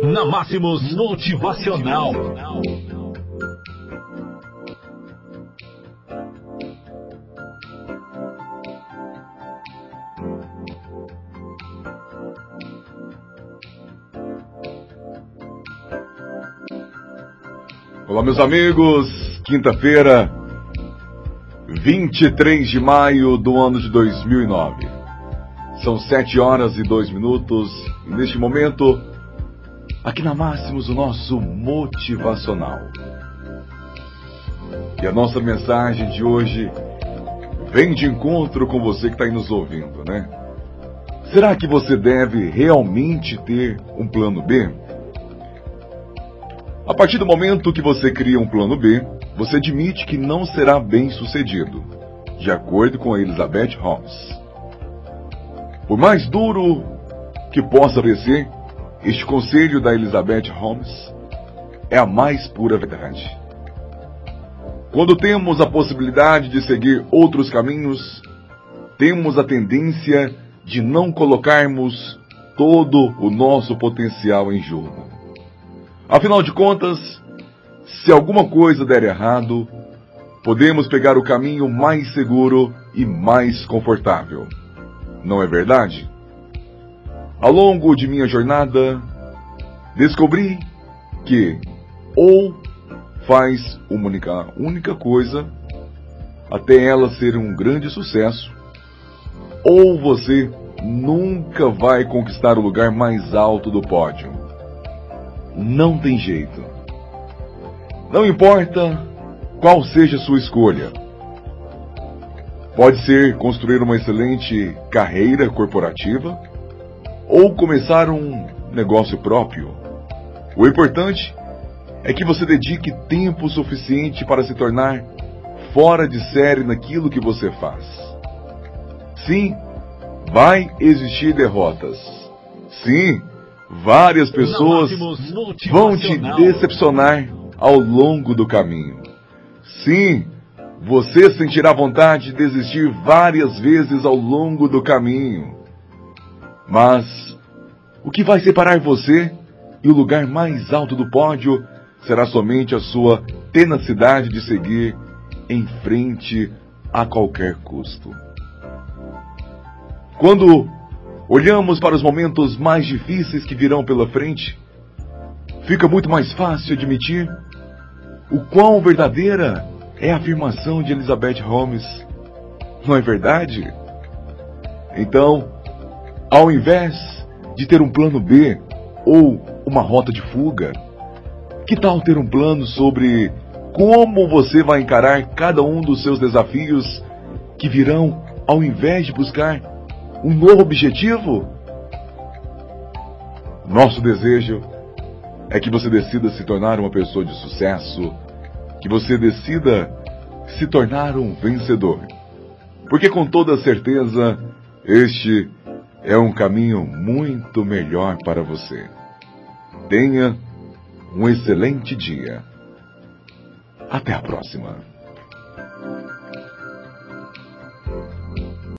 Na Máximos Motivacional. Olá, meus amigos. Quinta-feira, 23 de maio do ano de 2009. São 7 horas e 2 minutos. Neste momento, aqui na Máximos, o nosso motivacional. E a nossa mensagem de hoje vem de encontro com você que está aí nos ouvindo, né? Será que você deve realmente ter um plano B? A partir do momento que você cria um plano B, você admite que não será bem sucedido, de acordo com Elizabeth Holmes. Por mais duro que possa parecer, este conselho da Elizabeth Holmes é a mais pura verdade. Quando temos a possibilidade de seguir outros caminhos, temos a tendência de não colocarmos todo o nosso potencial em jogo. Afinal de contas, se alguma coisa der errado, podemos pegar o caminho mais seguro e mais confortável. Não é verdade? Ao longo de minha jornada, descobri que ou faz uma única, única coisa até ela ser um grande sucesso, ou você nunca vai conquistar o lugar mais alto do pódio. Não tem jeito. Não importa qual seja a sua escolha. Pode ser construir uma excelente carreira corporativa ou começar um negócio próprio. O importante é que você dedique tempo suficiente para se tornar fora de série naquilo que você faz. Sim, vai existir derrotas. Sim, várias pessoas vão te decepcionar ao longo do caminho. Sim, você sentirá vontade de desistir várias vezes ao longo do caminho. Mas o que vai separar você e o lugar mais alto do pódio será somente a sua tenacidade de seguir em frente a qualquer custo. Quando olhamos para os momentos mais difíceis que virão pela frente, fica muito mais fácil admitir o quão verdadeira é a afirmação de Elizabeth Holmes. Não é verdade? Então, ao invés de ter um plano B ou uma rota de fuga, que tal ter um plano sobre como você vai encarar cada um dos seus desafios que virão ao invés de buscar um novo objetivo? Nosso desejo é que você decida se tornar uma pessoa de sucesso, que você decida se tornar um vencedor. Porque com toda certeza, este é um caminho muito melhor para você. Tenha um excelente dia. Até a próxima.